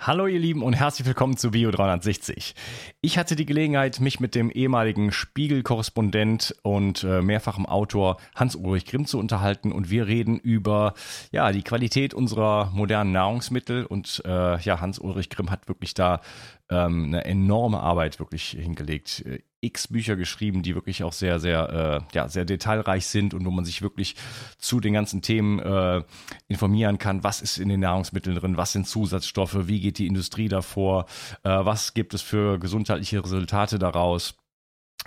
Hallo ihr Lieben und herzlich willkommen zu Bio 360. Ich hatte die Gelegenheit, mich mit dem ehemaligen Spiegel-Korrespondent und äh, mehrfachem Autor Hans-Ulrich Grimm zu unterhalten und wir reden über ja, die Qualität unserer modernen Nahrungsmittel und äh, ja, Hans-Ulrich Grimm hat wirklich da ähm, eine enorme Arbeit wirklich hingelegt. X Bücher geschrieben, die wirklich auch sehr, sehr, äh, ja, sehr detailreich sind und wo man sich wirklich zu den ganzen Themen äh, informieren kann. Was ist in den Nahrungsmitteln drin? Was sind Zusatzstoffe? Wie geht die Industrie davor? Äh, was gibt es für gesundheitliche Resultate daraus?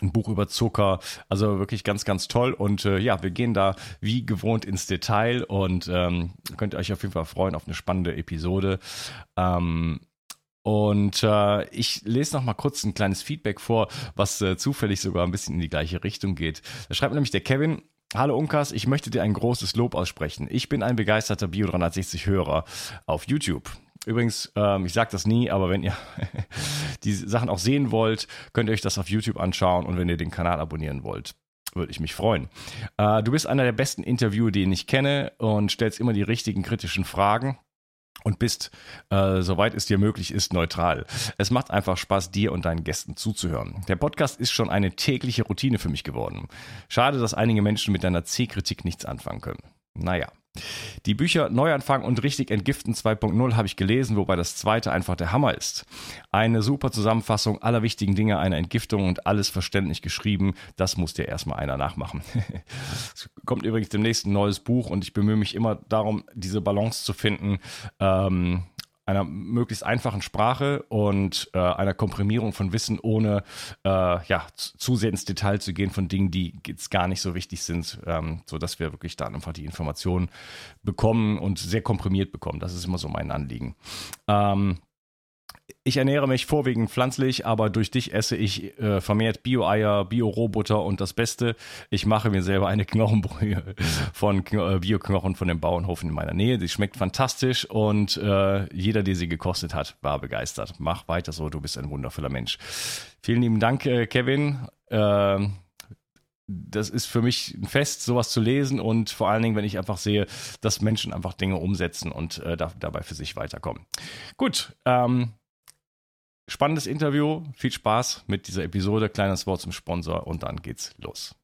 ein Buch über Zucker, also wirklich ganz, ganz toll. Und äh, ja, wir gehen da wie gewohnt ins Detail und ähm, könnt euch auf jeden Fall freuen auf eine spannende Episode. Ähm, und äh, ich lese noch mal kurz ein kleines Feedback vor, was äh, zufällig sogar ein bisschen in die gleiche Richtung geht. Da schreibt nämlich der Kevin, Hallo Unkas, ich möchte dir ein großes Lob aussprechen. Ich bin ein begeisterter Bio 360 Hörer auf YouTube. Übrigens, ähm, ich sage das nie, aber wenn ihr die Sachen auch sehen wollt, könnt ihr euch das auf YouTube anschauen und wenn ihr den Kanal abonnieren wollt würde ich mich freuen. Äh, du bist einer der besten Interviewer, den ich kenne und stellst immer die richtigen kritischen Fragen und bist, äh, soweit es dir möglich ist, neutral. Es macht einfach Spaß, dir und deinen Gästen zuzuhören. Der Podcast ist schon eine tägliche Routine für mich geworden. Schade, dass einige Menschen mit deiner C-Kritik nichts anfangen können. Naja. Die Bücher Neuanfang und Richtig Entgiften 2.0 habe ich gelesen, wobei das zweite einfach der Hammer ist. Eine super Zusammenfassung aller wichtigen Dinge einer Entgiftung und alles verständlich geschrieben. Das muss dir erstmal einer nachmachen. es kommt übrigens demnächst ein neues Buch und ich bemühe mich immer darum, diese Balance zu finden. Ähm, einer möglichst einfachen Sprache und äh, einer Komprimierung von Wissen, ohne äh, ja, zu sehr ins Detail zu gehen von Dingen, die jetzt gar nicht so wichtig sind, ähm, so dass wir wirklich da einfach die Informationen bekommen und sehr komprimiert bekommen. Das ist immer so mein Anliegen. Ähm, ich ernähre mich vorwiegend pflanzlich, aber durch dich esse ich äh, vermehrt Bio-Eier, Bio-Rohbutter und das Beste, ich mache mir selber eine Knochenbrühe von äh, Bio-Knochen von dem Bauernhof in meiner Nähe. Sie schmeckt fantastisch und äh, jeder, der sie gekostet hat, war begeistert. Mach weiter so, du bist ein wundervoller Mensch. Vielen lieben Dank, äh, Kevin. Äh, das ist für mich ein Fest, sowas zu lesen und vor allen Dingen, wenn ich einfach sehe, dass Menschen einfach Dinge umsetzen und äh, da, dabei für sich weiterkommen. Gut, ähm, spannendes Interview, viel Spaß mit dieser Episode, kleines Wort zum Sponsor und dann geht's los.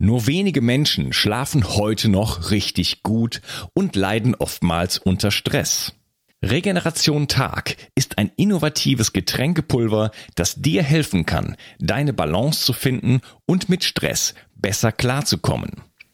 Nur wenige Menschen schlafen heute noch richtig gut und leiden oftmals unter Stress. Regeneration Tag ist ein innovatives Getränkepulver, das dir helfen kann, deine Balance zu finden und mit Stress besser klarzukommen.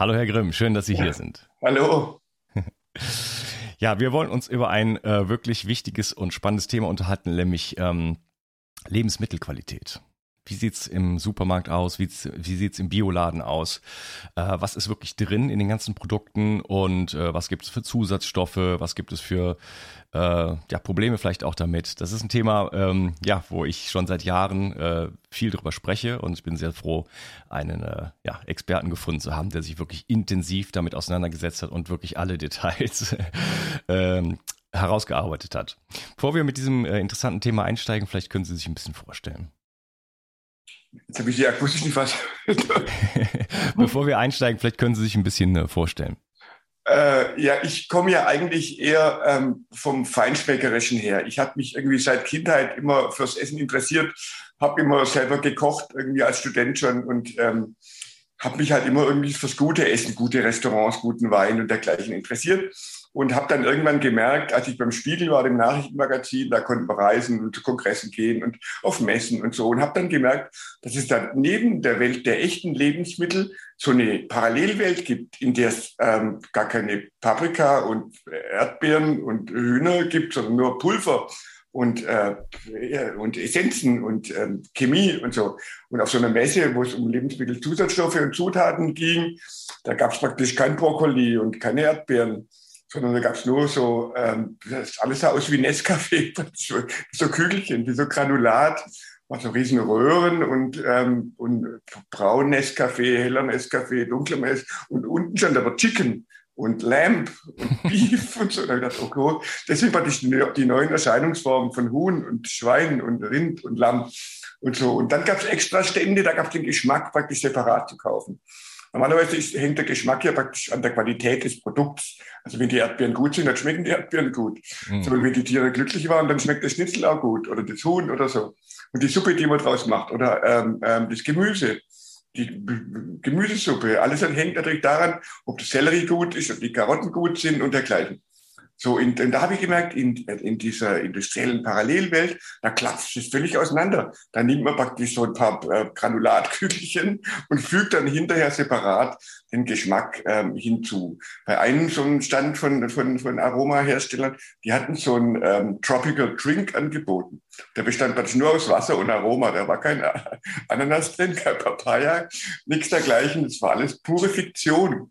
Hallo Herr Grimm, schön, dass Sie hier sind. Hallo. Ja, wir wollen uns über ein äh, wirklich wichtiges und spannendes Thema unterhalten, nämlich ähm, Lebensmittelqualität. Wie sieht's im Supermarkt aus? Wie, wie sieht's im Bioladen aus? Äh, was ist wirklich drin in den ganzen Produkten und äh, was gibt es für Zusatzstoffe? Was gibt es für äh, ja, Probleme vielleicht auch damit? Das ist ein Thema, ähm, ja, wo ich schon seit Jahren äh, viel drüber spreche und ich bin sehr froh, einen äh, ja, Experten gefunden zu haben, der sich wirklich intensiv damit auseinandergesetzt hat und wirklich alle Details ähm, herausgearbeitet hat. Bevor wir mit diesem äh, interessanten Thema einsteigen, vielleicht können Sie sich ein bisschen vorstellen. Jetzt habe ich die akustisch nicht was. Bevor wir einsteigen, vielleicht können Sie sich ein bisschen äh, vorstellen. Äh, ja, ich komme ja eigentlich eher ähm, vom Feinschmeckerischen her. Ich habe mich irgendwie seit Kindheit immer fürs Essen interessiert, habe immer selber gekocht, irgendwie als Student schon und ähm, habe mich halt immer irgendwie fürs gute Essen, gute Restaurants, guten Wein und dergleichen interessiert und habe dann irgendwann gemerkt, als ich beim Spiegel war, dem Nachrichtenmagazin, da konnten wir reisen und zu Kongressen gehen und auf Messen und so und habe dann gemerkt, dass es da neben der Welt der echten Lebensmittel so eine Parallelwelt gibt, in der es ähm, gar keine Paprika und Erdbeeren und Hühner gibt, sondern nur Pulver und, äh, und Essenzen und ähm, Chemie und so. Und auf so einer Messe, wo es um Lebensmittelzusatzstoffe und Zutaten ging, da gab es praktisch kein Brokkoli und keine Erdbeeren sondern da gab es nur so, ähm, das alles sah aus wie Nescafé, so, so Kügelchen, wie so Granulat, war so riesen Röhren und, ähm, und braun Nescafé, heller Nescafé, dunkler Nescafé und unten stand aber Chicken und Lamb und Beef und so. Da habe ich gedacht, okay, deswegen war ich die neuen Erscheinungsformen von Huhn und Schwein und Rind und Lamm und so. Und dann gab es extra Stände, da gab es den Geschmack praktisch separat zu kaufen. Normalerweise ist, hängt der Geschmack ja praktisch an der Qualität des Produkts. Also wenn die Erdbeeren gut sind, dann schmecken die Erdbeeren gut. Mhm. So, wenn die Tiere glücklich waren, dann schmeckt der Schnitzel auch gut oder das Huhn oder so. Und die Suppe, die man draus macht oder ähm, ähm, das Gemüse, die Gemüsesuppe, alles hängt natürlich daran, ob das Sellerie gut ist, ob die Karotten gut sind und dergleichen. So, in, und da habe ich gemerkt, in, in dieser industriellen Parallelwelt, da klatscht es völlig auseinander. Da nimmt man praktisch so ein paar äh, Granulatkügelchen und fügt dann hinterher separat den Geschmack ähm, hinzu. Bei einem so einem Stand von, von, von Aromaherstellern, die hatten so einen ähm, Tropical Drink angeboten. Der bestand praktisch nur aus Wasser und Aroma. Da war kein Ananas drin, kein Papaya, nichts dergleichen. Das war alles pure Fiktion.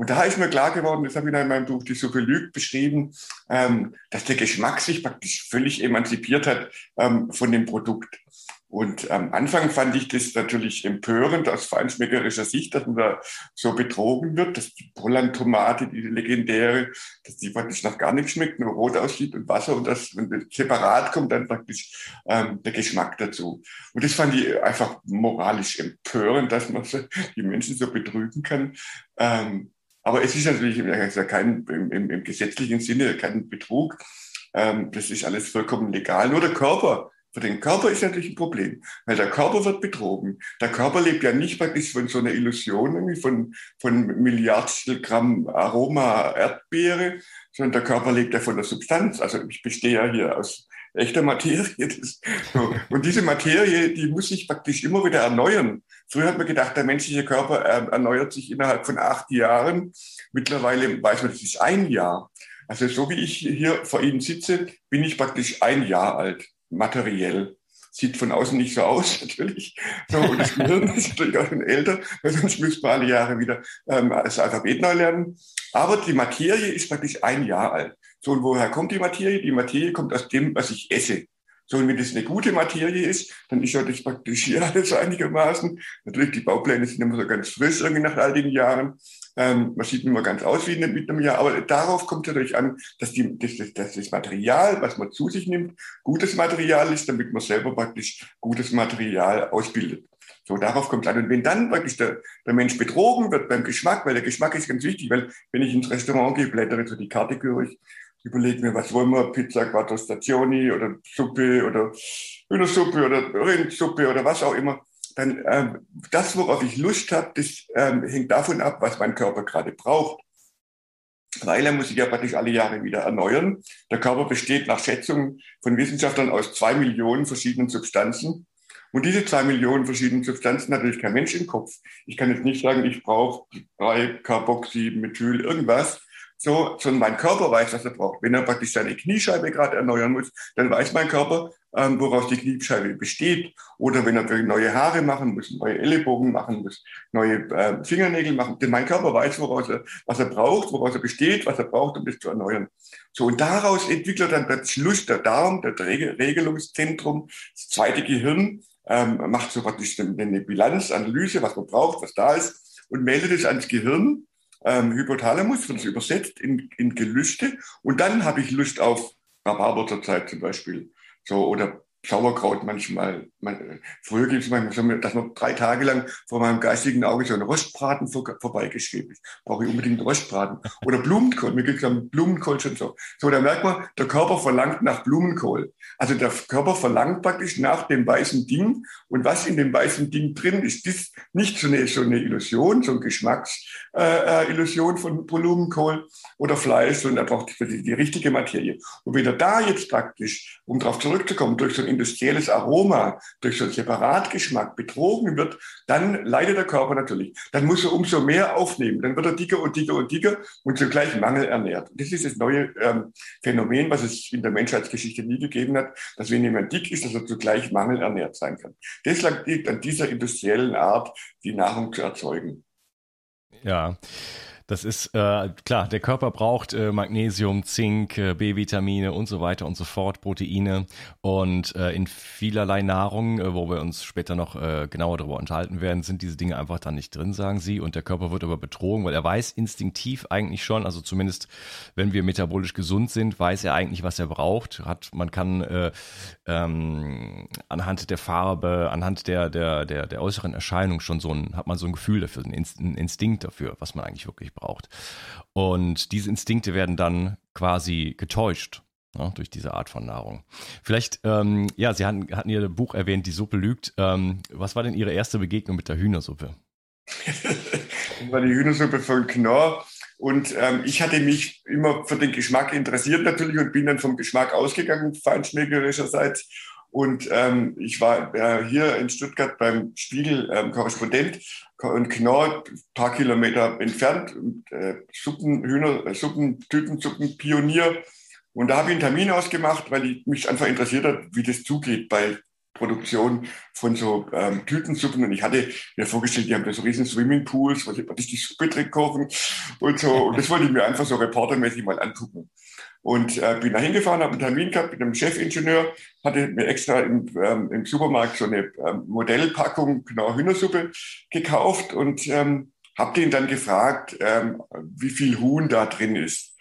Und da ist mir klar geworden, das habe ich in meinem Buch Die Suppe lügt beschrieben, ähm, dass der Geschmack sich praktisch völlig emanzipiert hat ähm, von dem Produkt. Und am Anfang fand ich das natürlich empörend aus feinschmeckerischer Sicht, dass man da so betrogen wird, dass die Polland-Tomate, die legendäre, dass die praktisch nach gar nichts schmeckt, nur rot aussieht und Wasser und das, wenn das separat kommt, dann praktisch ähm, der Geschmack dazu. Und das fand ich einfach moralisch empörend, dass man so, die Menschen so betrügen kann. Ähm, aber es ist natürlich kein, im, im, im gesetzlichen Sinne kein Betrug. Ähm, das ist alles vollkommen legal. Nur der Körper, für den Körper ist natürlich ein Problem, weil der Körper wird betrogen. Der Körper lebt ja nicht praktisch von so einer Illusion, irgendwie von, von Milliardstel Gramm Aroma Erdbeere, sondern der Körper lebt ja von der Substanz. Also ich bestehe ja hier aus echter Materie. Das, so. Und diese Materie, die muss sich praktisch immer wieder erneuern. Früher hat man gedacht, der menschliche Körper äh, erneuert sich innerhalb von acht Jahren. Mittlerweile weiß man, das ist ein Jahr. Also so wie ich hier vor Ihnen sitze, bin ich praktisch ein Jahr alt, materiell. Sieht von außen nicht so aus, natürlich. So, und das Gehirn ist natürlich auch schon älter, weil sonst müsste man alle Jahre wieder ähm, das Alphabet neu lernen. Aber die Materie ist praktisch ein Jahr alt. So, und woher kommt die Materie? Die Materie kommt aus dem, was ich esse. So, und wenn das eine gute Materie ist, dann ist ja das praktisch hier alles einigermaßen. Natürlich, die Baupläne sind immer so ganz frisch irgendwie nach all den Jahren. Ähm, man sieht mehr ganz aus wie mit einem Jahr, aber darauf kommt es natürlich an, dass, die, dass, dass das Material, was man zu sich nimmt, gutes Material ist, damit man selber praktisch gutes Material ausbildet. So, darauf kommt es an. Und wenn dann praktisch der, der Mensch betrogen wird beim Geschmack, weil der Geschmack ist ganz wichtig, weil wenn ich ins Restaurant gehe, blättere so die Karte durch, überlege mir, was wollen wir, Pizza Quattro Stazioni oder Suppe oder Hühnersuppe oder Rindsuppe oder was auch immer, dann ähm, das, worauf ich Lust habe, das ähm, hängt davon ab, was mein Körper gerade braucht. Weil er muss sich ja praktisch alle Jahre wieder erneuern. Der Körper besteht nach Schätzungen von Wissenschaftlern aus zwei Millionen verschiedenen Substanzen. Und diese zwei Millionen verschiedenen Substanzen hat natürlich kein Mensch im Kopf. Ich kann jetzt nicht sagen, ich brauche drei Carboxy, Methyl, irgendwas, so, sondern mein Körper weiß, was er braucht. Wenn er praktisch seine Kniescheibe gerade erneuern muss, dann weiß mein Körper, ähm, woraus die Kniescheibe besteht. Oder wenn er neue Haare machen muss, neue Ellenbogen machen muss, neue äh, Fingernägel machen. Denn mein Körper weiß, woraus er, was er braucht, woraus er besteht, was er braucht, um das zu erneuern. So, und daraus entwickelt dann plötzlich Lust der Darm, der Regelungszentrum, das zweite Gehirn, ähm, macht so praktisch eine Bilanzanalyse, was man braucht, was da ist, und meldet es ans Gehirn. Ähm, Hypothalamus wird es übersetzt in, in Gelüste. Und dann habe ich Lust auf Rhabarber zurzeit zum Beispiel. So, oder Sauerkraut manchmal. Man, früher gibt es manchmal dass man drei Tage lang vor meinem geistigen Auge so ein Rostbraten vor, vorbeigeschwebt ist. Brauche ich unbedingt Rostbraten. Oder Blumenkohl. Mir gibt es Blumenkohl schon so. So, da merkt man, der Körper verlangt nach Blumenkohl. Also der Körper verlangt praktisch nach dem weißen Ding. Und was in dem weißen Ding drin ist, ist nicht so eine, so eine Illusion, so eine Geschmacksillusion äh, äh von Blumenkohl oder Fleisch, sondern er braucht die, die richtige Materie. Und wenn er da jetzt praktisch, um darauf zurückzukommen, durch so industrielles Aroma, durch so einen Separatgeschmack betrogen wird, dann leidet der Körper natürlich. Dann muss er umso mehr aufnehmen. Dann wird er dicker und dicker und dicker und zugleich mangelernährt. Das ist das neue ähm, Phänomen, was es in der Menschheitsgeschichte nie gegeben hat, dass wenn jemand dick ist, dass er zugleich mangelernährt sein kann. Das liegt an dieser industriellen Art, die Nahrung zu erzeugen. Ja. Das ist äh, klar, der Körper braucht äh, Magnesium, Zink, äh, B-Vitamine und so weiter und so fort, Proteine. Und äh, in vielerlei Nahrung, äh, wo wir uns später noch äh, genauer darüber unterhalten werden, sind diese Dinge einfach dann nicht drin, sagen sie. Und der Körper wird aber betrogen, weil er weiß instinktiv eigentlich schon, also zumindest wenn wir metabolisch gesund sind, weiß er eigentlich, was er braucht. Hat, man kann äh, ähm, anhand der Farbe, anhand der, der, der, der äußeren Erscheinung schon so ein, hat man so ein Gefühl dafür, ein Instinkt dafür, was man eigentlich wirklich braucht braucht. Und diese Instinkte werden dann quasi getäuscht. Ja, ne, durch diese Art von Nahrung. Vielleicht, ähm, ja, Sie hatten, hatten Ihr Buch erwähnt, Die Suppe lügt. Ähm, was war denn Ihre erste Begegnung mit der Hühnersuppe? das war die Hühnersuppe von Knorr. Und ähm, ich hatte mich immer für den Geschmack interessiert natürlich und bin dann vom Geschmack ausgegangen, feinschmeckerischerseits. Und ähm, ich war äh, hier in Stuttgart beim Spiegel ähm, Korrespondent und Knorr, paar Kilometer entfernt, äh, Suppen, Hühner, äh, Suppen, Tütensuppen, Pionier. Und da habe ich einen Termin ausgemacht, weil ich mich einfach interessiert hat, wie das zugeht bei Produktion von so ähm, Tütensuppen. Und ich hatte mir vorgestellt, die haben da so riesen Swimmingpools, wo sie die Suppe drin kochen und so. Und das wollte ich mir einfach so reportermäßig mal angucken. Und äh, bin da hingefahren, habe einen Termin gehabt mit einem Chefingenieur, hatte mir extra im, ähm, im Supermarkt so eine ähm, Modellpackung genau Hühnersuppe gekauft und ähm, habe den dann gefragt, ähm, wie viel Huhn da drin ist.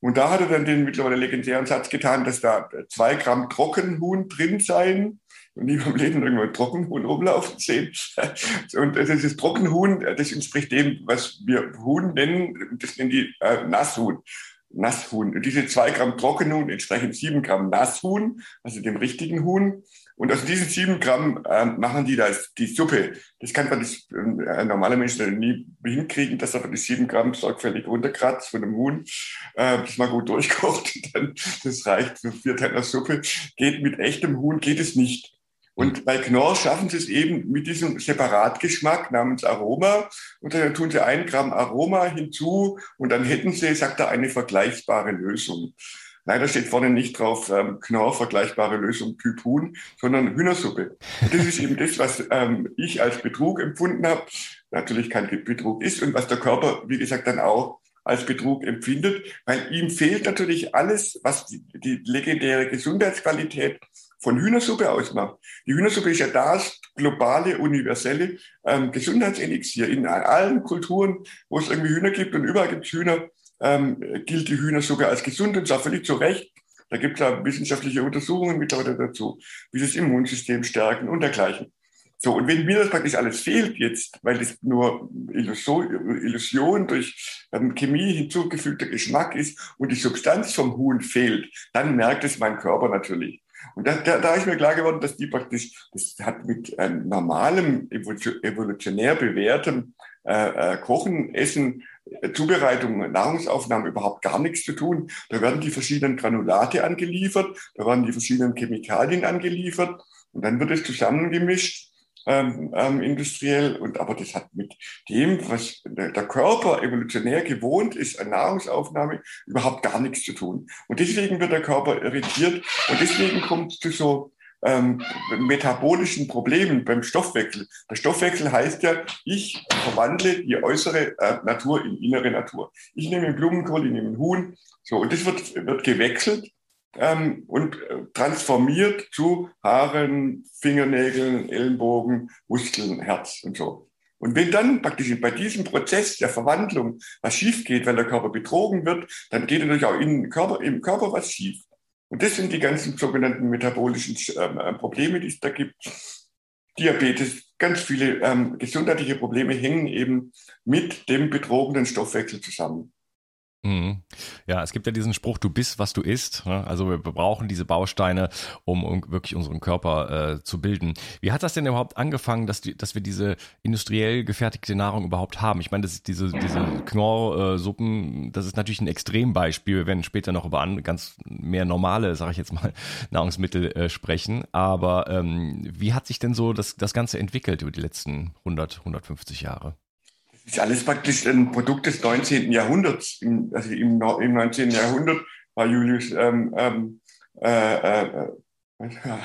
Und da hat er dann den mittlerweile legendären Satz getan, dass da zwei Gramm Trockenhuhn drin seien und nie im Leben irgendwo ein Trockenhuhn rumlaufen sehen. Und das ist das Trockenhuhn, das entspricht dem, was wir Huhn nennen, das nennen die äh, Nasshuhn. Nasshuhn. Und diese zwei Gramm Trockenhuhn entsprechen sieben Gramm Nasshuhn, also dem richtigen Huhn. Und aus diesen sieben Gramm äh, machen die das, die Suppe. Das kann man das, äh, ein normaler Mensch nie hinkriegen, dass er die sieben Gramm sorgfältig runterkratzt von einem Huhn, äh, das mal gut durchkocht. Dann, das reicht für vier Teller Suppe. Geht mit echtem Huhn geht es nicht. Und bei Knorr schaffen sie es eben mit diesem Separatgeschmack namens Aroma. Und dann tun sie ein Gramm Aroma hinzu und dann hätten sie, sagt er, eine vergleichbare Lösung. Leider steht vorne nicht drauf ähm, Knorr vergleichbare Lösung Typ Huhn, sondern Hühnersuppe. Das ist eben das, was ähm, ich als Betrug empfunden habe. Natürlich kein Betrug ist und was der Körper, wie gesagt, dann auch als Betrug empfindet, weil ihm fehlt natürlich alles, was die, die legendäre Gesundheitsqualität von Hühnersuppe ausmacht. Die Hühnersuppe ist ja das globale, universelle ähm, Gesundheitselixier. In allen Kulturen, wo es irgendwie Hühner gibt und überall gibt es Hühner, ähm, gilt die Hühnersuppe als gesund und zwar völlig zu Recht. Da gibt es ja wissenschaftliche Untersuchungen mittlerweile dazu, wie das Immunsystem stärken und dergleichen. So, und wenn mir das praktisch alles fehlt jetzt, weil es nur Illusion durch ähm, Chemie hinzugefügter Geschmack ist und die Substanz vom Huhn fehlt, dann merkt es mein Körper natürlich. Und da, da, da ist mir klar geworden, dass die praktisch, das hat mit einem normalem, evolutionär bewährtem äh, äh, Kochen, Essen, äh, Zubereitung, Nahrungsaufnahme überhaupt gar nichts zu tun. Da werden die verschiedenen Granulate angeliefert, da werden die verschiedenen Chemikalien angeliefert und dann wird es zusammengemischt ähm, ähm, industriell. Und aber das hat mit dem, was der, Körper evolutionär gewohnt ist, an Nahrungsaufnahme, überhaupt gar nichts zu tun. Und deswegen wird der Körper irritiert und deswegen kommt es zu so ähm, metabolischen Problemen beim Stoffwechsel. Der Stoffwechsel heißt ja, ich verwandle die äußere äh, Natur in innere Natur. Ich nehme einen Blumenkohl, ich nehme einen Huhn, so, und das wird, wird gewechselt ähm, und äh, transformiert zu Haaren, Fingernägeln, Ellenbogen, Muskeln, Herz und so. Und wenn dann praktisch bei diesem Prozess der Verwandlung was schief geht, weil der Körper betrogen wird, dann geht natürlich auch in Körper, im Körper was schief. Und das sind die ganzen sogenannten metabolischen ähm, äh, Probleme, die es da gibt. Diabetes, ganz viele ähm, gesundheitliche Probleme hängen eben mit dem betrogenen Stoffwechsel zusammen. Mhm. Ja, es gibt ja diesen Spruch, du bist, was du isst. Ne? Also wir brauchen diese Bausteine, um, wirklich unseren Körper äh, zu bilden. Wie hat das denn überhaupt angefangen, dass, die, dass wir diese industriell gefertigte Nahrung überhaupt haben? Ich meine, das ist diese, diese Knorr-Suppen, das ist natürlich ein Extrembeispiel. Wir werden später noch über an, ganz mehr normale, sage ich jetzt mal, Nahrungsmittel äh, sprechen. Aber ähm, wie hat sich denn so das, das Ganze entwickelt über die letzten 100, 150 Jahre? Ist alles praktisch ein Produkt des 19. Jahrhunderts. Im, also im, im 19. Jahrhundert war Julius ähm, ähm, äh, äh,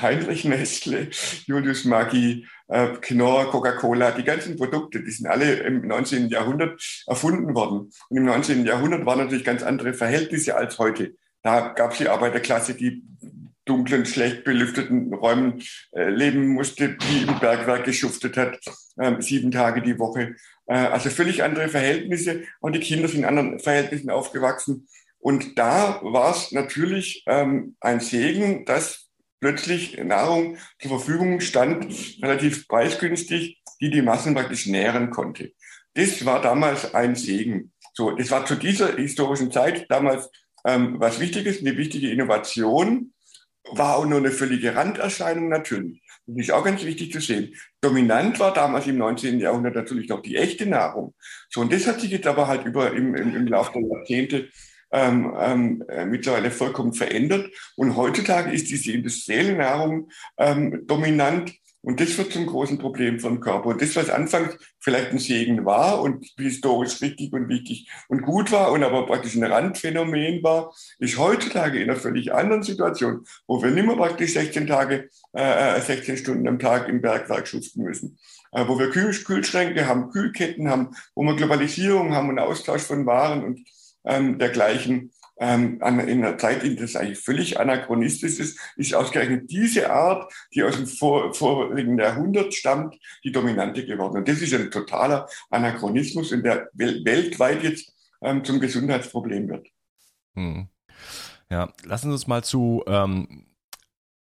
Heinrich Nestle, Julius Maggi, äh, Knorr, Coca-Cola, die ganzen Produkte, die sind alle im 19. Jahrhundert erfunden worden. Und im 19. Jahrhundert waren natürlich ganz andere Verhältnisse als heute. Da gab es die Arbeiterklasse, die dunklen, schlecht belüfteten Räumen äh, leben musste, die im Bergwerk geschuftet hat, äh, sieben Tage die Woche. Äh, also völlig andere Verhältnisse und die Kinder sind in anderen Verhältnissen aufgewachsen. Und da war es natürlich ähm, ein Segen, dass plötzlich Nahrung zur Verfügung stand, relativ preisgünstig, die die Massen praktisch nähren konnte. Das war damals ein Segen. So, das war zu dieser historischen Zeit damals ähm, was Wichtiges, eine wichtige Innovation, war auch nur eine völlige Randerscheinung natürlich. Das ist auch ganz wichtig zu sehen. Dominant war damals im 19. Jahrhundert natürlich noch die echte Nahrung. So, und das hat sich jetzt aber halt über im, im, im Laufe der Jahrzehnte ähm, ähm, äh, mittlerweile vollkommen verändert. Und heutzutage ist diese industrielle Nahrung ähm, dominant und das wird zum großen Problem vom Körper. Und das, was anfangs vielleicht ein Segen war und historisch richtig und wichtig und gut war und aber praktisch ein Randphänomen war, ist heutzutage in einer völlig anderen Situation, wo wir nicht mehr praktisch 16 Tage, äh, 16 äh, Stunden am Tag im Bergwerk schuften müssen. Äh, wo wir Kühl Kühlschränke haben, Kühlketten haben, wo wir Globalisierung haben und Austausch von Waren und ähm, dergleichen ähm, in einer Zeit, in der es eigentlich völlig anachronistisch ist, ist ausgerechnet diese Art, die aus dem vor, vorigen Jahrhundert stammt, die dominante geworden. Und das ist ein totaler Anachronismus, in der wel weltweit jetzt ähm, zum Gesundheitsproblem wird. Hm. Ja, lassen Sie uns mal zu ähm,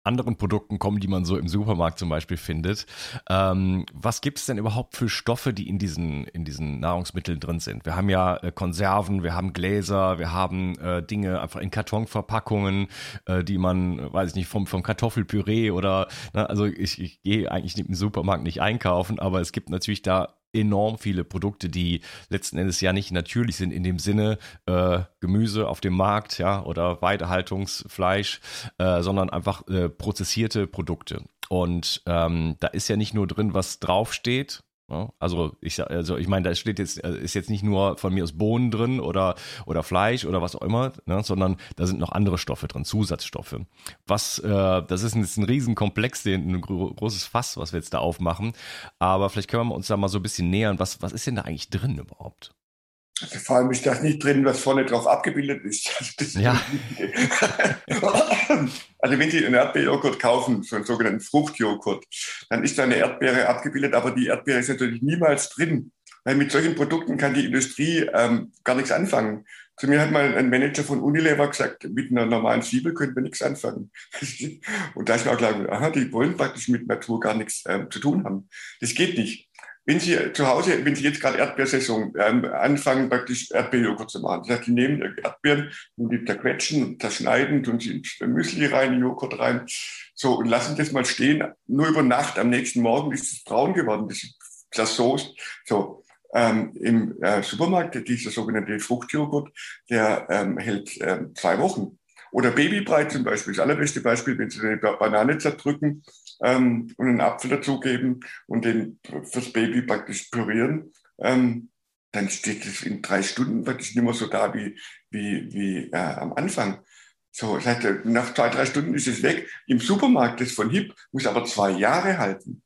anderen Produkten kommen, die man so im Supermarkt zum Beispiel findet. Ähm, was gibt es denn überhaupt für Stoffe, die in diesen, in diesen Nahrungsmitteln drin sind? Wir haben ja äh, Konserven, wir haben Gläser, wir haben äh, Dinge einfach in Kartonverpackungen, äh, die man, weiß ich nicht, vom, vom Kartoffelpüree oder, ne, also ich, ich gehe eigentlich im Supermarkt nicht einkaufen, aber es gibt natürlich da enorm viele Produkte, die letzten Endes ja nicht natürlich sind in dem Sinne äh, Gemüse auf dem Markt, ja, oder Weidehaltungsfleisch, äh, sondern einfach äh, prozessierte Produkte. Und ähm, da ist ja nicht nur drin, was draufsteht, also ich also ich meine, da steht jetzt äh, ist jetzt nicht nur von mir aus Bohnen drin oder oder Fleisch oder was auch immer, ne, sondern da sind noch andere Stoffe drin, Zusatzstoffe. Was äh, das ist jetzt ein Riesenkomplex, ein großes Fass, was wir jetzt da aufmachen. Aber vielleicht können wir uns da mal so ein bisschen nähern. Was was ist denn da eigentlich drin überhaupt? Also vor allem ist das nicht drin, was vorne drauf abgebildet ist. Ja. also wenn Sie einen Erdbeerjoghurt kaufen, so einen sogenannten Fruchtjoghurt, dann ist da eine Erdbeere abgebildet, aber die Erdbeere ist natürlich niemals drin. Weil mit solchen Produkten kann die Industrie ähm, gar nichts anfangen. Zu mir hat mal ein Manager von Unilever gesagt, mit einer normalen Zwiebel können wir nichts anfangen. Und da ist mir auch klar, aha, die wollen praktisch mit Natur gar nichts ähm, zu tun haben. Das geht nicht. Wenn Sie zu Hause, wenn Sie jetzt gerade Erdbeersaison ähm, anfangen, praktisch Erdbeerjoghurt zu machen, das heißt, die nehmen Erdbeeren und die zerquetschen, zerschneiden, tun sie ins Müsli rein, Joghurt rein, so und lassen das mal stehen. Nur über Nacht, am nächsten Morgen ist es braun geworden, das ist zersoßt. So, ähm, Im äh, Supermarkt, dieser sogenannte Fruchtjoghurt, der ähm, hält ähm, zwei Wochen. Oder Babybrei zum Beispiel, das allerbeste Beispiel, wenn Sie eine Banane zerdrücken, ähm, und einen Apfel dazugeben und den fürs Baby praktisch pürieren, ähm, dann steht es in drei Stunden praktisch nicht mehr so da wie, wie, wie äh, am Anfang. So, das heißt, nach zwei, drei Stunden ist es weg. Im Supermarkt, das von HIP, muss aber zwei Jahre halten.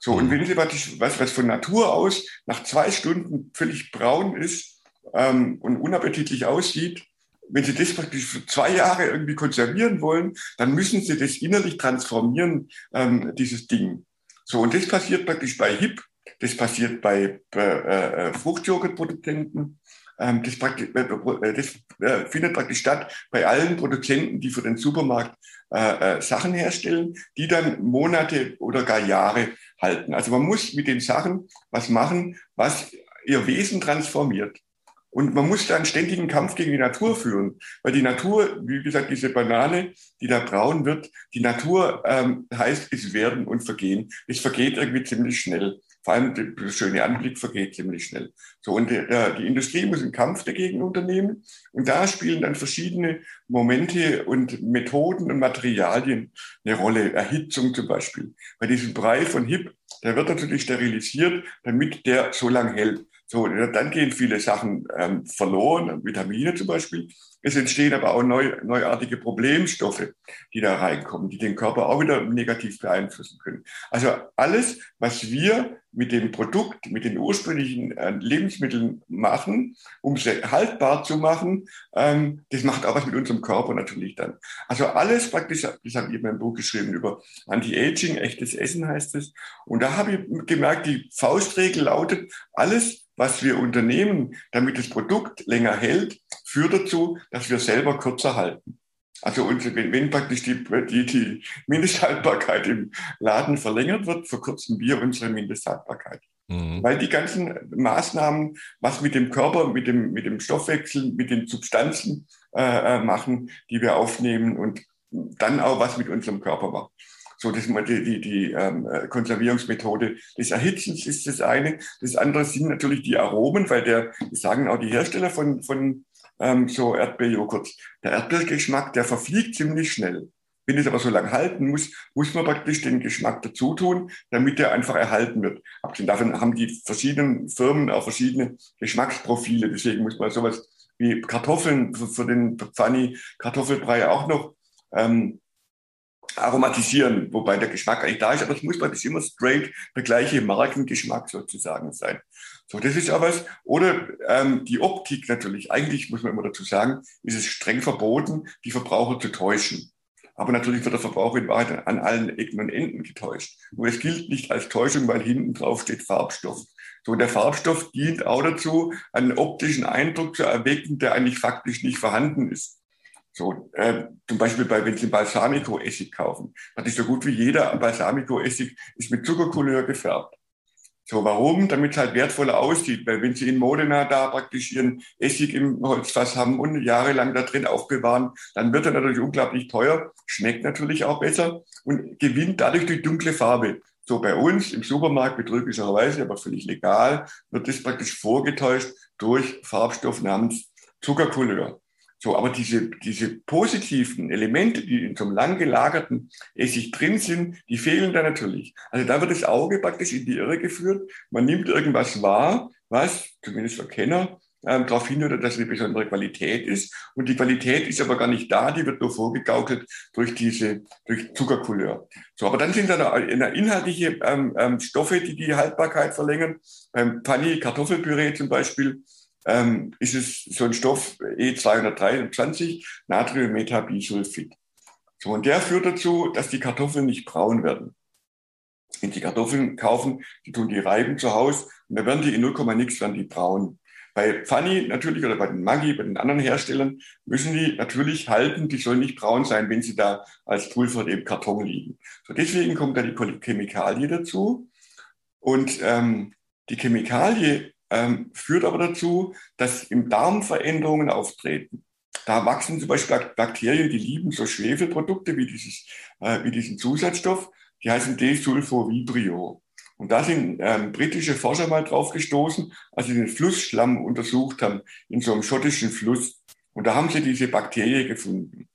So, und mhm. wenn Sie was, was von Natur aus nach zwei Stunden völlig braun ist ähm, und unappetitlich aussieht, wenn Sie das praktisch für zwei Jahre irgendwie konservieren wollen, dann müssen Sie das innerlich transformieren, ähm, dieses Ding. So, und das passiert praktisch bei HIP, das passiert bei, äh, äh Fruchtjoghurtproduzenten, ähm, das, praktisch, äh, äh, das äh, findet praktisch statt bei allen Produzenten, die für den Supermarkt äh, äh, Sachen herstellen, die dann Monate oder gar Jahre halten. Also man muss mit den Sachen was machen, was ihr Wesen transformiert. Und man muss da einen ständigen Kampf gegen die Natur führen, weil die Natur, wie gesagt, diese Banane, die da braun wird, die Natur ähm, heißt, es werden und vergehen. Es vergeht irgendwie ziemlich schnell. Vor allem der schöne Anblick vergeht ziemlich schnell. So, und der, die Industrie muss einen Kampf dagegen unternehmen. Und da spielen dann verschiedene Momente und Methoden und Materialien eine Rolle. Erhitzung zum Beispiel. Bei diesem Brei von HIP, der wird natürlich sterilisiert, damit der so lang hält. So, dann gehen viele Sachen ähm, verloren, Vitamine zum Beispiel. Es entstehen aber auch neu, neuartige Problemstoffe, die da reinkommen, die den Körper auch wieder negativ beeinflussen können. Also alles, was wir mit dem Produkt, mit den ursprünglichen äh, Lebensmitteln machen, um sie haltbar zu machen, ähm, das macht auch was mit unserem Körper natürlich dann. Also alles praktisch, das habe ich in meinem Buch geschrieben über Anti-Aging, echtes Essen heißt es. Und da habe ich gemerkt, die Faustregel lautet, alles, was wir unternehmen, damit das Produkt länger hält, führt dazu, dass wir selber kürzer halten. Also unsere, wenn, praktisch die, die, die Mindesthaltbarkeit im Laden verlängert wird, verkürzen wir unsere Mindesthaltbarkeit. Mhm. Weil die ganzen Maßnahmen, was mit dem Körper, mit dem, mit dem Stoffwechsel, mit den Substanzen äh, äh machen, die wir aufnehmen und dann auch was mit unserem Körper macht. So, das die, die, die ähm, Konservierungsmethode des Erhitzens ist das eine. Das andere sind natürlich die Aromen, weil der, das sagen auch die Hersteller von, von ähm, so Erdbeerjoghurt, der Erdbeergeschmack, der verfliegt ziemlich schnell. Wenn es aber so lange halten muss, muss man praktisch den Geschmack dazu tun, damit der einfach erhalten wird. Abgesehen davon haben die verschiedenen Firmen auch verschiedene Geschmacksprofile. Deswegen muss man sowas wie Kartoffeln für, für den Pfanni, Kartoffelbrei auch noch ähm, aromatisieren, wobei der Geschmack eigentlich da ist, aber es muss praktisch immer straight der gleiche Markengeschmack sozusagen sein. So, das ist ja was. Oder ähm, die Optik natürlich. Eigentlich muss man immer dazu sagen, ist es streng verboten, die Verbraucher zu täuschen. Aber natürlich wird der Verbraucher in Wahrheit an allen Ecken und Enden getäuscht. Nur es gilt nicht als Täuschung, weil hinten drauf steht Farbstoff. So, der Farbstoff dient auch dazu, einen optischen Eindruck zu erwecken, der eigentlich faktisch nicht vorhanden ist. So, äh, zum Beispiel bei, wenn Sie Balsamico-Essig kaufen, hat ist so gut wie jeder Balsamico-Essig ist mit Zuckercouleur gefärbt. So, warum? Damit es halt wertvoller aussieht. Weil wenn Sie in Modena da praktisch Ihren Essig im Holzfass haben und jahrelang da drin aufbewahren, dann wird er natürlich unglaublich teuer, schmeckt natürlich auch besser und gewinnt dadurch die dunkle Farbe. So bei uns im Supermarkt betrüglicherweise, aber völlig legal, wird das praktisch vorgetäuscht durch Farbstoff namens Zuckercouleur. So, aber diese, diese positiven Elemente, die in so einem lang gelagerten Essig drin sind, die fehlen da natürlich. Also da wird das Auge praktisch in die Irre geführt. Man nimmt irgendwas wahr, was, zumindest für Kenner, ähm, darauf hindeutet, dass es eine besondere Qualität ist. Und die Qualität ist aber gar nicht da, die wird nur vorgegaukelt durch diese, durch Zuckercouleur. So, aber dann sind da inhaltliche ähm, ähm, Stoffe, die die Haltbarkeit verlängern. Beim Panni Kartoffelpüree zum Beispiel ähm, ist es so ein Stoff E223, Natriummetabisulfid. So, und der führt dazu, dass die Kartoffeln nicht braun werden. Wenn Sie Kartoffeln kaufen, die tun die reiben zu Hause und dann werden die in 0, nix werden die braun. Bei Funny natürlich oder bei den Maggi, bei den anderen Herstellern müssen die natürlich halten, die sollen nicht braun sein, wenn sie da als Pulver im Karton liegen. So deswegen kommt da die Chemikalie dazu und ähm, die Chemikalie ähm, führt aber dazu, dass im Darm Veränderungen auftreten. Da wachsen zum Beispiel Bakterien, die lieben so Schwefelprodukte wie, dieses, äh, wie diesen Zusatzstoff, die heißen Desulfovibrio. Und da sind ähm, britische Forscher mal drauf gestoßen, als sie den Flussschlamm untersucht haben, in so einem schottischen Fluss. Und da haben sie diese Bakterie gefunden.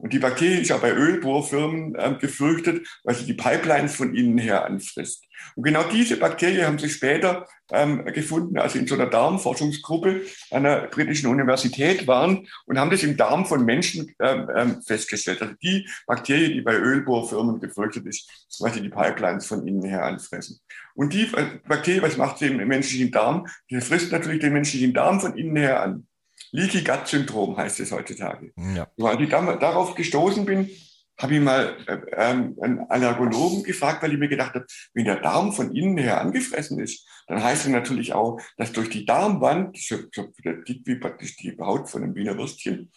Und die Bakterie ist auch bei Ölbohrfirmen ähm, gefürchtet, weil sie die Pipelines von innen her anfrisst. Und genau diese Bakterien haben sich später ähm, gefunden, also in so einer Darmforschungsgruppe an der britischen Universität waren und haben das im Darm von Menschen ähm, ähm, festgestellt. Also die Bakterien, die bei Ölbohrfirmen gefürchtet ist, weil sie die Pipelines von innen her anfressen. Und die äh, Bakterie, was macht sie im menschlichen Darm? Die frisst natürlich den menschlichen Darm von innen her an. Leaky Gut Syndrom heißt es heutzutage. Ja. Als ich darauf gestoßen bin, habe ich mal äh, ähm, einen Allergologen gefragt, weil ich mir gedacht habe, wenn der Darm von innen her angefressen ist, dann heißt es natürlich auch, dass durch die Darmwand, so, so dick wie praktisch die Haut von einem Wiener Würstchen,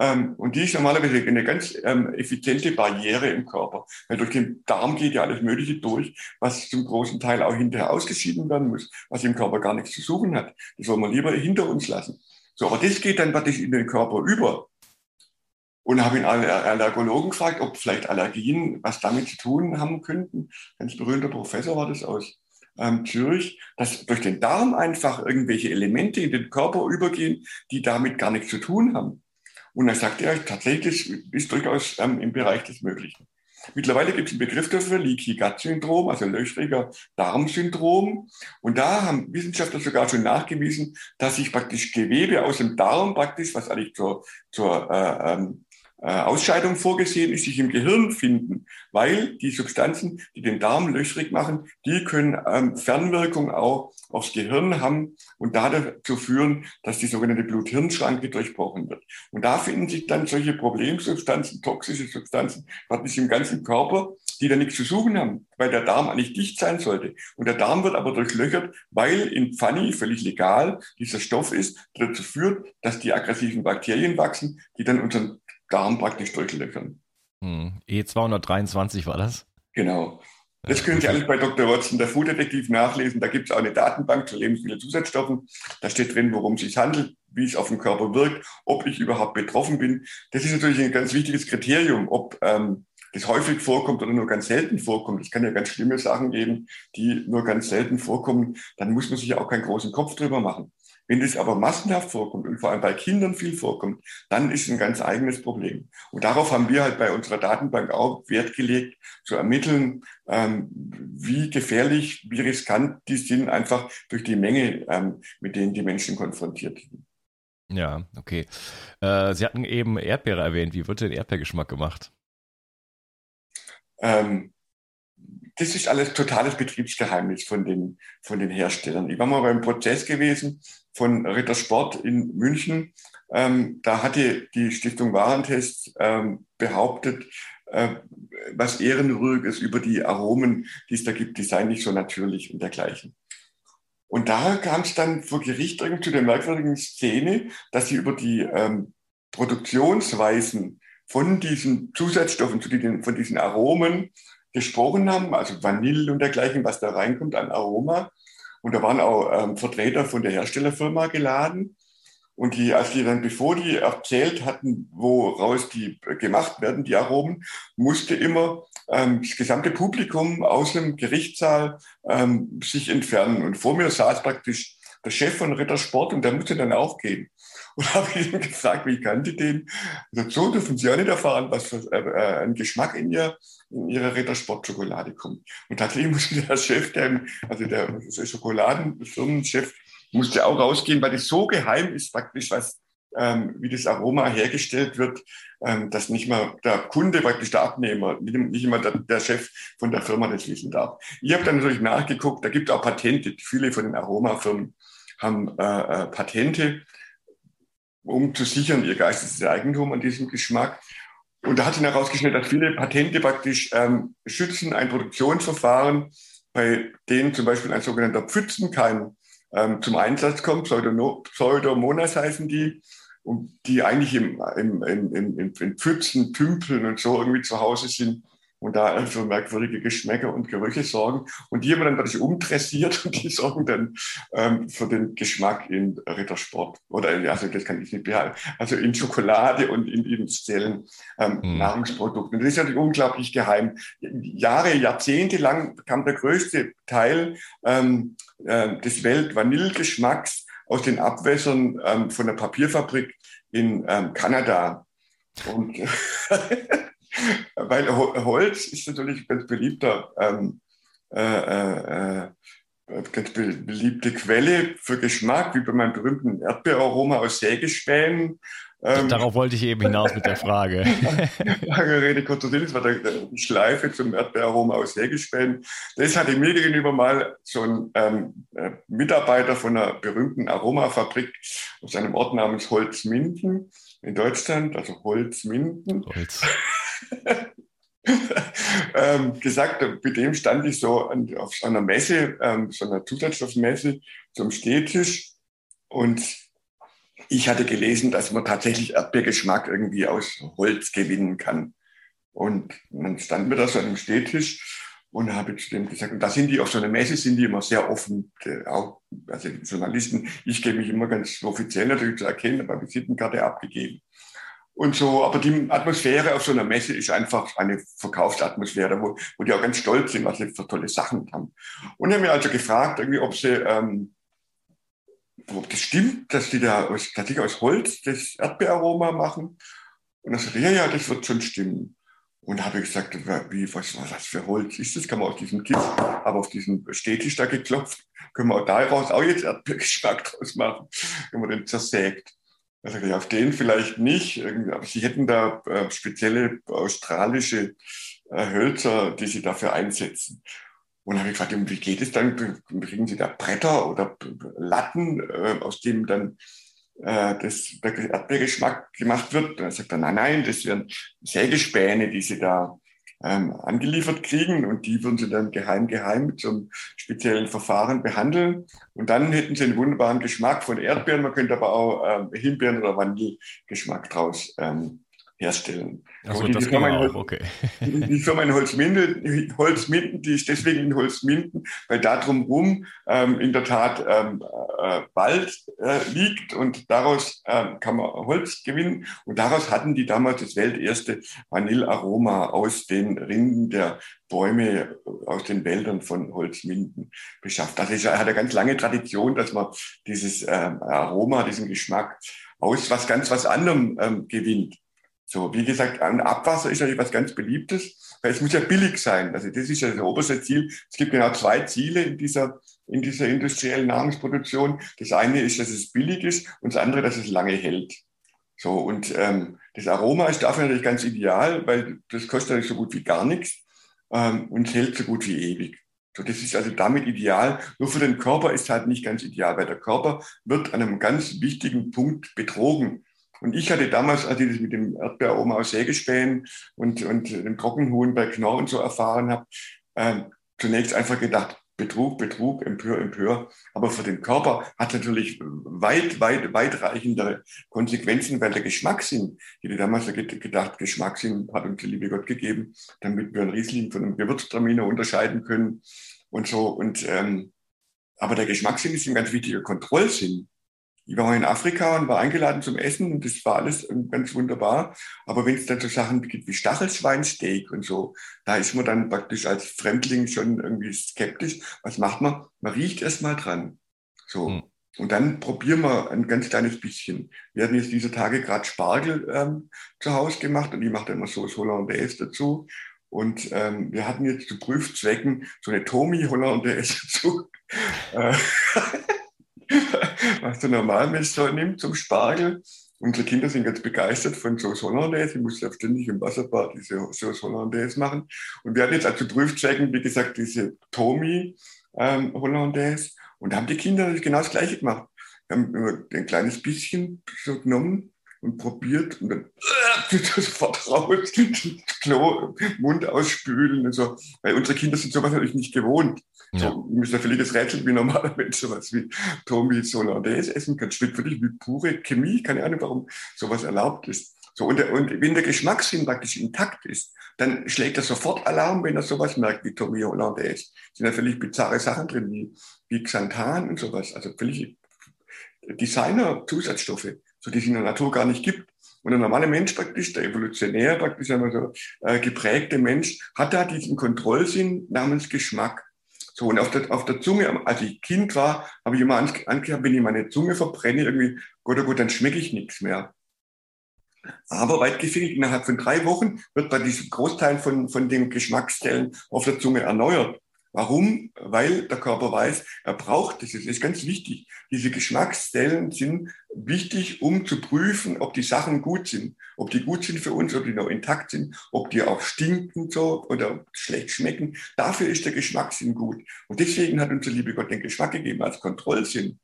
ähm, und die ist normalerweise eine ganz ähm, effiziente Barriere im Körper, weil durch den Darm geht ja alles Mögliche durch, was zum großen Teil auch hinterher ausgeschieden werden muss, was im Körper gar nichts zu suchen hat. Das wollen wir lieber hinter uns lassen. So, aber das geht dann praktisch in den Körper über. Und habe ihn Allergologen gefragt, ob vielleicht Allergien was damit zu tun haben könnten. Ganz berühmter Professor war das aus ähm, Zürich, dass durch den Darm einfach irgendwelche Elemente in den Körper übergehen, die damit gar nichts zu tun haben. Und er sagte ja, tatsächlich ist durchaus ähm, im Bereich des Möglichen. Mittlerweile gibt es einen Begriff dafür, Leaky Gut Syndrom, also löchriger Darmsyndrom. Und da haben Wissenschaftler sogar schon nachgewiesen, dass sich praktisch Gewebe aus dem Darm praktisch, was eigentlich zur, zur äh, ähm, äh, Ausscheidung vorgesehen ist, sich im Gehirn finden, weil die Substanzen, die den Darm löchrig machen, die können ähm, Fernwirkung auch aufs Gehirn haben und dazu führen, dass die sogenannte Blut-Hirn-Schranke durchbrochen wird. Und da finden sich dann solche Problemsubstanzen, toxische Substanzen, praktisch im ganzen Körper, die da nichts zu suchen haben, weil der Darm eigentlich dicht sein sollte. Und der Darm wird aber durchlöchert, weil in Pfanni völlig legal dieser Stoff ist, der dazu führt, dass die aggressiven Bakterien wachsen, die dann unseren Darm praktisch durchlöchern. Hm. E223 war das? Genau. Das können Sie alles bei Dr. Watson, der Fooddetektiv, nachlesen. Da gibt es auch eine Datenbank zu Lebensmittelzusatzstoffen. Da steht drin, worum es sich handelt, wie es auf den Körper wirkt, ob ich überhaupt betroffen bin. Das ist natürlich ein ganz wichtiges Kriterium, ob ähm, das häufig vorkommt oder nur ganz selten vorkommt. Es kann ja ganz schlimme Sachen geben, die nur ganz selten vorkommen. Dann muss man sich ja auch keinen großen Kopf drüber machen. Wenn das aber massenhaft vorkommt und vor allem bei Kindern viel vorkommt, dann ist es ein ganz eigenes Problem. Und darauf haben wir halt bei unserer Datenbank auch Wert gelegt, zu ermitteln, ähm, wie gefährlich, wie riskant die sind, einfach durch die Menge, ähm, mit denen die Menschen konfrontiert sind. Ja, okay. Äh, Sie hatten eben Erdbeere erwähnt. Wie wird denn Erdbeergeschmack gemacht? Ähm, das ist alles totales Betriebsgeheimnis von den, von den Herstellern. Ich war mal beim Prozess gewesen von Rittersport in München. Ähm, da hatte die Stiftung Warentest ähm, behauptet, äh, was Ehrenrühriges über die Aromen, die es da gibt, die seien nicht so natürlich und dergleichen. Und da kam es dann vor Gericht zu der merkwürdigen Szene, dass sie über die ähm, Produktionsweisen von diesen Zusatzstoffen, von diesen Aromen gesprochen haben, also Vanille und dergleichen, was da reinkommt an Aroma. Und da waren auch ähm, Vertreter von der Herstellerfirma geladen. Und die, als die dann, bevor die erzählt hatten, woraus die gemacht werden, die Aromen, musste immer ähm, das gesamte Publikum aus dem Gerichtssaal ähm, sich entfernen. Und vor mir saß praktisch der Chef von Rittersport und der musste dann auch gehen. Und habe ihn gefragt, wie kannte den? Also, so dürfen Sie auch nicht erfahren, was für äh, äh ein Geschmack in ihr in ihre Rittersport-Schokolade kommt. Und tatsächlich musste der Chef, der, also der Schokoladenfirmenchef, musste auch rausgehen, weil das so geheim ist praktisch, was, ähm, wie das Aroma hergestellt wird, ähm, dass nicht mal der Kunde, praktisch der Abnehmer, nicht, nicht immer der, der, Chef von der Firma das wissen darf. Ich habe dann natürlich nachgeguckt, da gibt es auch Patente. Viele von den Aromafirmen haben äh, äh, Patente, um zu sichern ihr geistiges Eigentum an diesem Geschmack. Und da hat sich herausgestellt, dass viele Patente praktisch ähm, schützen ein Produktionsverfahren, bei dem zum Beispiel ein sogenannter Pfützenkeim ähm, zum Einsatz kommt. Pseudomonas heißen die. Und die eigentlich im, im, im, im, in Pfützen, Tümpeln und so irgendwie zu Hause sind und da für merkwürdige Geschmäcker und Gerüche sorgen. Und die haben dann natürlich umdressiert und die sorgen dann ähm, für den Geschmack in Rittersport. Oder also das kann ich nicht behalten. Also in Schokolade und in industriellen ähm, mhm. Nahrungsprodukten. das ist natürlich unglaublich geheim. Jahre, Jahrzehnte lang kam der größte Teil ähm, äh, des Welt-Vanillegeschmacks aus den Abwässern ähm, von der Papierfabrik in ähm, Kanada Und weil Holz ist natürlich ganz beliebter, ähm, äh, äh, äh ganz beliebte Quelle für Geschmack, wie bei meinem berühmten Erdbeeraroma aus Sägespänen. Ähm, Darauf wollte ich eben hinaus mit der Frage. Lange Rede, kurzer Sinn, das war die Schleife zum Erdbeeraroma aus Sägespänen. Das hatte mir gegenüber mal so ein ähm, äh, Mitarbeiter von einer berühmten Aromafabrik aus einem Ort namens Holzminden in Deutschland, also Holzminden. Holz. ähm, gesagt, mit dem stand ich so an, auf so einer Messe, ähm, so einer Zusatzstoffmesse zum Stehtisch. Und ich hatte gelesen, dass man tatsächlich Erdbeergeschmack irgendwie aus Holz gewinnen kann. Und dann standen wir da so an einem Stehtisch und habe zu dem gesagt, und da sind die auf so einer Messe, sind die immer sehr offen, äh, auch, also Journalisten, ich gebe mich immer ganz offiziell natürlich zu erkennen, aber Visitenkarte abgegeben und so. Aber die Atmosphäre auf so einer Messe ist einfach eine Verkaufsatmosphäre, wo, wo die auch ganz stolz sind, was sie für tolle Sachen haben. Und haben mir also gefragt, irgendwie, ob sie, ähm, ob das stimmt, dass die da aus, tatsächlich aus Holz das Erdbeeraroma machen. Und er sagte, ja, ja, das wird schon stimmen. Und habe gesagt, wie, was, was für Holz ist das? Kann man aus diesem Kiss, aber auf diesem Städtisch da geklopft, können wir auch daraus auch jetzt Erdbeergeschmack draus machen, wenn man den zersägt. Also auf den vielleicht nicht, aber sie hätten da äh, spezielle australische äh, Hölzer, die sie dafür einsetzen. Und dann habe ich gefragt, wie geht es dann? Kriegen Sie da Bretter oder Latten, äh, aus denen dann das Erdbeergeschmack gemacht wird? Und dann sagt er, nein, nein, das wären Sägespäne, die Sie da ähm, angeliefert kriegen und die würden sie dann geheim, geheim einem speziellen Verfahren behandeln. Und dann hätten sie einen wunderbaren Geschmack von Erdbeeren. Man könnte aber auch äh, Himbeeren- oder Vanillegeschmack draus ähm, herstellen. Also die, das die Firma, auch, okay. die Firma in Holzminden, Holzminden, die ist deswegen in Holzminden, weil da drumherum ähm, in der Tat ähm, äh, Wald äh, liegt und daraus äh, kann man Holz gewinnen. Und daraus hatten die damals das welterste Vanillaroma aus den Rinden der Bäume aus den Wäldern von Holzminden beschafft. Das ist, hat eine ganz lange Tradition, dass man dieses ähm, Aroma, diesen Geschmack aus was ganz was anderem ähm, gewinnt. So, wie gesagt, ein Abwasser ist natürlich was ganz Beliebtes, weil es muss ja billig sein. Also das ist ja das oberste Ziel. Es gibt genau zwei Ziele in dieser, in dieser industriellen Nahrungsproduktion. Das eine ist, dass es billig ist und das andere, dass es lange hält. So, und ähm, das Aroma ist dafür natürlich ganz ideal, weil das kostet natürlich so gut wie gar nichts ähm, und hält so gut wie ewig. So, das ist also damit ideal. Nur für den Körper ist halt nicht ganz ideal, weil der Körper wird an einem ganz wichtigen Punkt betrogen. Und ich hatte damals, als ich das mit dem Erdbeeraroma aus Sägespänen und, und dem Trockenhuhn bei Knorr und so erfahren habe, äh, zunächst einfach gedacht, Betrug, Betrug, Empör, Empör. Aber für den Körper hat es natürlich weit, weit, weitreichendere Konsequenzen, weil der Geschmackssinn, ich hätte damals gedacht, Geschmackssinn hat uns der liebe Gott gegeben, damit wir einen Riesling von einem Gewürztraminer unterscheiden können und so. Und, ähm, aber der Geschmackssinn ist ein ganz wichtiger Kontrollsinn. Ich war in Afrika und war eingeladen zum Essen und das war alles ganz wunderbar. Aber wenn es dann so Sachen gibt wie Stachelschweinsteak und so, da ist man dann praktisch als Fremdling schon irgendwie skeptisch. Was macht man? Man riecht erst mal dran. So. Hm. Und dann probieren wir ein ganz kleines bisschen. Wir hatten jetzt diese Tage gerade Spargel ähm, zu Hause gemacht und ich mache immer so Hollandaise dazu. Und ähm, wir hatten jetzt zu Prüfzwecken so eine Tomi Hollandaise dazu. Was der Normalmensch so nimmt zum Spargel. Unsere Kinder sind ganz begeistert von Sauce Hollandaise. Ich muss ja ständig im Wasserbad diese Sauce Hollandaise machen. Und wir hatten jetzt also Prüfzwecken, wie gesagt, diese Tomi ähm, Hollandaise. Und da haben die Kinder genau das Gleiche gemacht. Wir haben ein kleines bisschen so genommen und probiert und dann äh, sofort raus, Klo, Mund ausspülen und so. Weil unsere Kinder sind sowas natürlich nicht gewohnt. Ja. So, du ein völliges Rätsel, wie normaler Mensch sowas wie Tommy Solandaise essen kann. Schmeckt wirklich wie pure Chemie. Keine Ahnung, warum sowas erlaubt ist. So, und, der, und wenn der Geschmackssinn praktisch intakt ist, dann schlägt er sofort Alarm, wenn er sowas merkt wie Tommy Hollandaise. Sind da völlig bizarre Sachen drin, wie, wie Xanthan und sowas. Also völlig Designer-Zusatzstoffe, so die es in der Natur gar nicht gibt. Und der normale Mensch praktisch, der evolutionär praktisch, einmal so äh, geprägte Mensch, hat da diesen Kontrollsinn namens Geschmack. So, und auf der, auf der Zunge, als ich Kind war, habe ich immer angehabt, wenn ich meine Zunge verbrenne, irgendwie, Gott, oh Gott, dann schmecke ich nichts mehr. Aber weit gefehlt, innerhalb von drei Wochen wird bei diesem Großteil von, von den Geschmacksstellen auf der Zunge erneuert. Warum? Weil der Körper weiß, er braucht das. Das ist ganz wichtig. Diese Geschmacksstellen sind wichtig, um zu prüfen, ob die Sachen gut sind. Ob die gut sind für uns, ob die noch intakt sind, ob die auch stinken so oder schlecht schmecken. Dafür ist der Geschmackssinn gut. Und deswegen hat unser liebe Gott den Geschmack gegeben als Kontrollsinn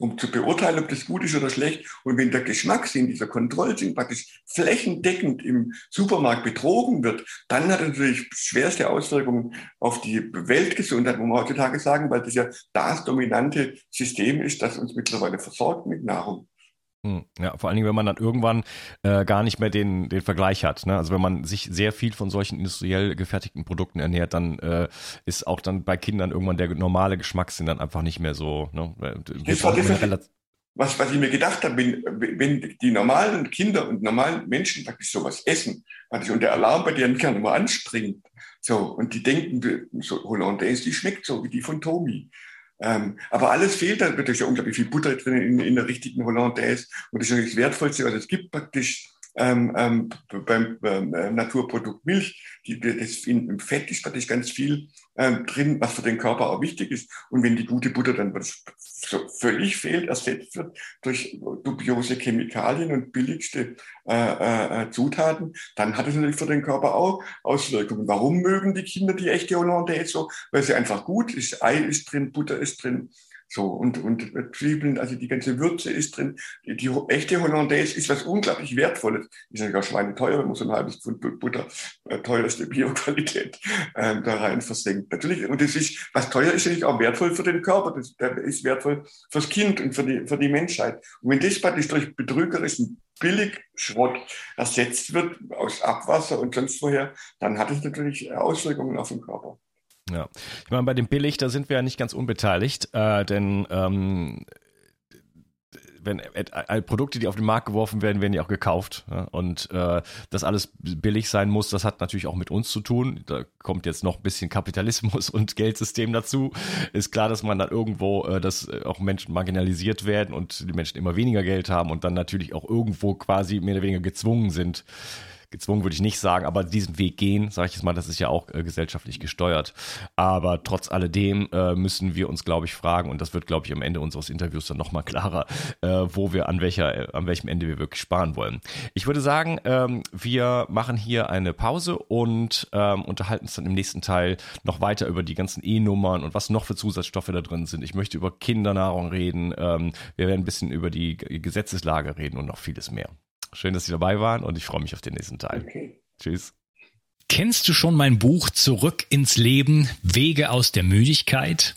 um zu beurteilen, ob das gut ist oder schlecht. Und wenn der Geschmackssinn, dieser Kontrollsinn praktisch flächendeckend im Supermarkt betrogen wird, dann hat er natürlich schwerste Auswirkungen auf die Weltgesundheit, muss man heutzutage sagen, weil das ja das dominante System ist, das uns mittlerweile versorgt mit Nahrung. Hm, ja, vor allen Dingen, wenn man dann irgendwann äh, gar nicht mehr den, den Vergleich hat. Ne? Also wenn man sich sehr viel von solchen industriell gefertigten Produkten ernährt, dann äh, ist auch dann bei Kindern irgendwann der normale Geschmackssinn dann einfach nicht mehr so. Ne? Das war das, was, was ich mir gedacht habe, wenn, wenn die normalen Kinder und normalen Menschen praktisch sowas essen, und der Alarm bei denen kann immer anspringt, so, und die denken, so Hollandaise, die schmeckt so wie die von Tomi. Ähm, aber alles fehlt, da wird ja unglaublich viel Butter drin in, in der richtigen Hollandaise. Und das ist natürlich das Wertvollste, was es gibt praktisch ähm, ähm, beim ähm, Naturprodukt Milch. Die, das in, Im Fett ist praktisch ganz viel ähm, drin, was für den Körper auch wichtig ist. Und wenn die gute Butter dann so völlig fehlt, ersetzt wird durch dubiose Chemikalien und billigste äh, äh, äh, Zutaten, dann hat es natürlich für den Körper auch Auswirkungen. Warum mögen die Kinder die echte Hollandaise so? Weil sie einfach gut ist. Ei ist drin, Butter ist drin. So, und, und Zwiebeln, also die ganze Würze ist drin. Die, die echte Hollandaise ist was unglaublich Wertvolles. Ist ja gar schweineteuer, wenn man so ein halbes Pfund Butter, äh, teuerste Bioqualität, äh, da rein versenkt. Natürlich, und das ist, was teuer ist, ist auch wertvoll für den Körper. Das, das ist wertvoll fürs Kind und für die, für die Menschheit. Und wenn das praktisch durch betrügerischen Billigschrott ersetzt wird aus Abwasser und sonst woher, dann hat es natürlich Auswirkungen auf den Körper. Ja, ich meine, bei dem Billig, da sind wir ja nicht ganz unbeteiligt, äh, denn ähm, wenn äh, Produkte, die auf den Markt geworfen werden, werden ja auch gekauft. Ja? Und äh, dass alles billig sein muss, das hat natürlich auch mit uns zu tun. Da kommt jetzt noch ein bisschen Kapitalismus und Geldsystem dazu. Ist klar, dass man dann irgendwo, äh, dass auch Menschen marginalisiert werden und die Menschen immer weniger Geld haben und dann natürlich auch irgendwo quasi mehr oder weniger gezwungen sind, gezwungen würde ich nicht sagen, aber diesen Weg gehen, sage ich jetzt mal, das ist ja auch äh, gesellschaftlich gesteuert. Aber trotz alledem äh, müssen wir uns, glaube ich, fragen, und das wird, glaube ich, am Ende unseres Interviews dann nochmal klarer, äh, wo wir an welcher, äh, an welchem Ende wir wirklich sparen wollen. Ich würde sagen, ähm, wir machen hier eine Pause und ähm, unterhalten uns dann im nächsten Teil noch weiter über die ganzen E-Nummern und was noch für Zusatzstoffe da drin sind. Ich möchte über Kindernahrung reden. Ähm, wir werden ein bisschen über die Gesetzeslage reden und noch vieles mehr. Schön, dass Sie dabei waren und ich freue mich auf den nächsten Teil. Okay. Tschüss. Kennst du schon mein Buch Zurück ins Leben, Wege aus der Müdigkeit?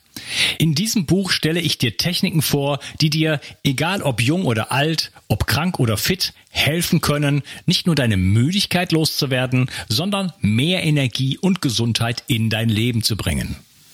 In diesem Buch stelle ich dir Techniken vor, die dir, egal ob jung oder alt, ob krank oder fit, helfen können, nicht nur deine Müdigkeit loszuwerden, sondern mehr Energie und Gesundheit in dein Leben zu bringen.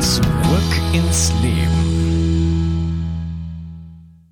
Zurück ins Leben.